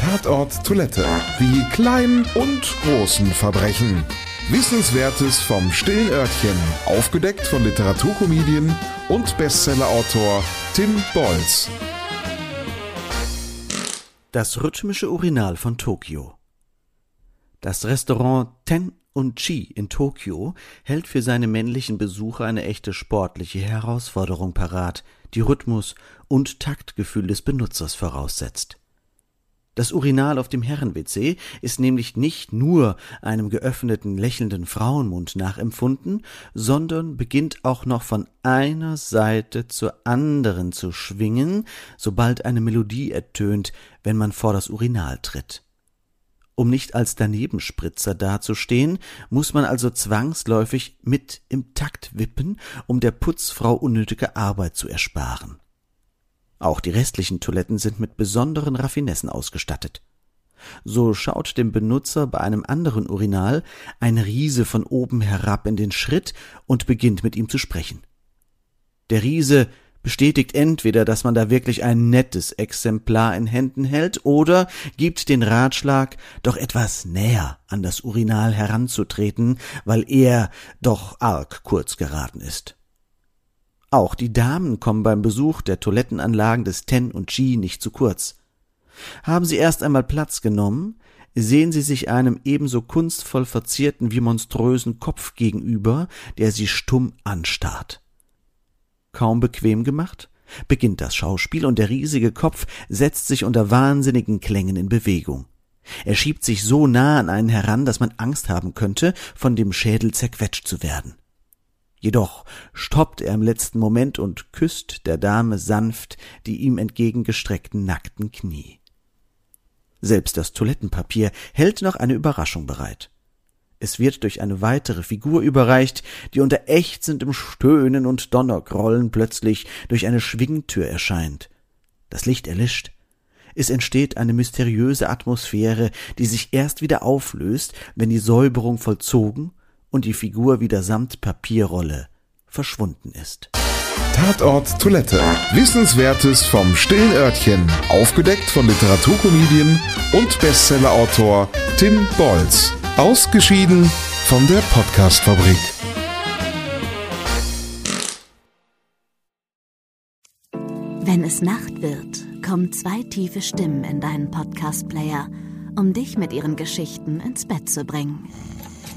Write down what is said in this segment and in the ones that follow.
Tatort Toilette. Die kleinen und großen Verbrechen. Wissenswertes vom stillen Örtchen. Aufgedeckt von Literaturkomedien und Bestsellerautor Tim Bolz. Das rhythmische Urinal von Tokio. Das Restaurant Ten und Chi in Tokio hält für seine männlichen Besucher eine echte sportliche Herausforderung parat, die Rhythmus und Taktgefühl des Benutzers voraussetzt. Das Urinal auf dem Herren-WC ist nämlich nicht nur einem geöffneten, lächelnden Frauenmund nachempfunden, sondern beginnt auch noch von einer Seite zur anderen zu schwingen, sobald eine Melodie ertönt, wenn man vor das Urinal tritt. Um nicht als Danebenspritzer dazustehen, muss man also zwangsläufig mit im Takt wippen, um der Putzfrau unnötige Arbeit zu ersparen. Auch die restlichen Toiletten sind mit besonderen Raffinessen ausgestattet. So schaut dem Benutzer bei einem anderen Urinal ein Riese von oben herab in den Schritt und beginnt mit ihm zu sprechen. Der Riese bestätigt entweder, dass man da wirklich ein nettes Exemplar in Händen hält, oder gibt den Ratschlag, doch etwas näher an das Urinal heranzutreten, weil er doch arg kurz geraten ist. Auch die Damen kommen beim Besuch der Toilettenanlagen des Ten und Chi nicht zu kurz. Haben sie erst einmal Platz genommen, sehen sie sich einem ebenso kunstvoll verzierten wie monströsen Kopf gegenüber, der sie stumm anstarrt. Kaum bequem gemacht, beginnt das Schauspiel und der riesige Kopf setzt sich unter wahnsinnigen Klängen in Bewegung. Er schiebt sich so nah an einen heran, dass man Angst haben könnte, von dem Schädel zerquetscht zu werden. Jedoch stoppt er im letzten Moment und küsst der Dame sanft die ihm entgegengestreckten nackten Knie. Selbst das Toilettenpapier hält noch eine Überraschung bereit. Es wird durch eine weitere Figur überreicht, die unter ächzendem Stöhnen und Donnergrollen plötzlich durch eine Schwingtür erscheint. Das Licht erlischt. Es entsteht eine mysteriöse Atmosphäre, die sich erst wieder auflöst, wenn die Säuberung vollzogen und die Figur wieder samt Papierrolle verschwunden ist. Tatort Toilette. Wissenswertes vom stillen Örtchen. Aufgedeckt von Literaturkomedien und Bestsellerautor Tim Bolz. Ausgeschieden von der Podcastfabrik. Wenn es Nacht wird, kommen zwei tiefe Stimmen in deinen Podcast-Player, um dich mit ihren Geschichten ins Bett zu bringen.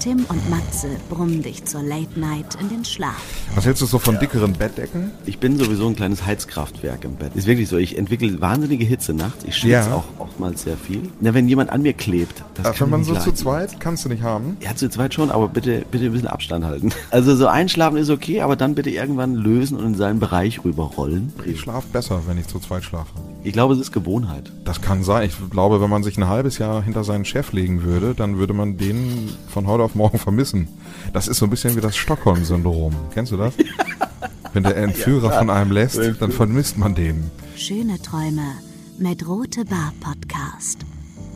Tim und Matze brummen dich zur Late Night in den Schlaf. Was hältst du so von dickeren Bettdecken? Ich bin sowieso ein kleines Heizkraftwerk im Bett. Ist wirklich so. Ich entwickle wahnsinnige Hitze nachts. Ich schwitze ja. auch oftmals sehr viel. Na, wenn jemand an mir klebt, das Ach, kann Wenn man so zu zweit, kannst du nicht haben. Ja, zu zweit schon, aber bitte, bitte ein bisschen Abstand halten. Also so einschlafen ist okay, aber dann bitte irgendwann lösen und in seinen Bereich rüberrollen. Ich schlafe besser, wenn ich zu zweit schlafe. Ich glaube, es ist Gewohnheit. Das kann sein. Ich glaube, wenn man sich ein halbes Jahr hinter seinen Chef legen würde, dann würde man den von heute auf auf morgen vermissen. Das ist so ein bisschen wie das Stockholm-Syndrom. Kennst du das? Wenn der Entführer ja, von einem lässt, dann vermisst man den. Schöne Träume mit Rote Bar Podcast,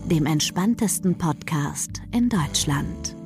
dem entspanntesten Podcast in Deutschland.